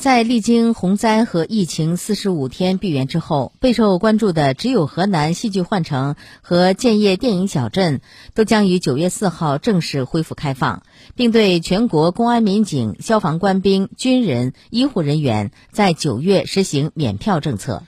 在历经洪灾和疫情四十五天闭园之后备受关注的只有河南戏剧幻城和建业电影小镇都将于九月四号正式恢复开放并对全国公安民警消防官兵军人医护人员在九月实行免票政策。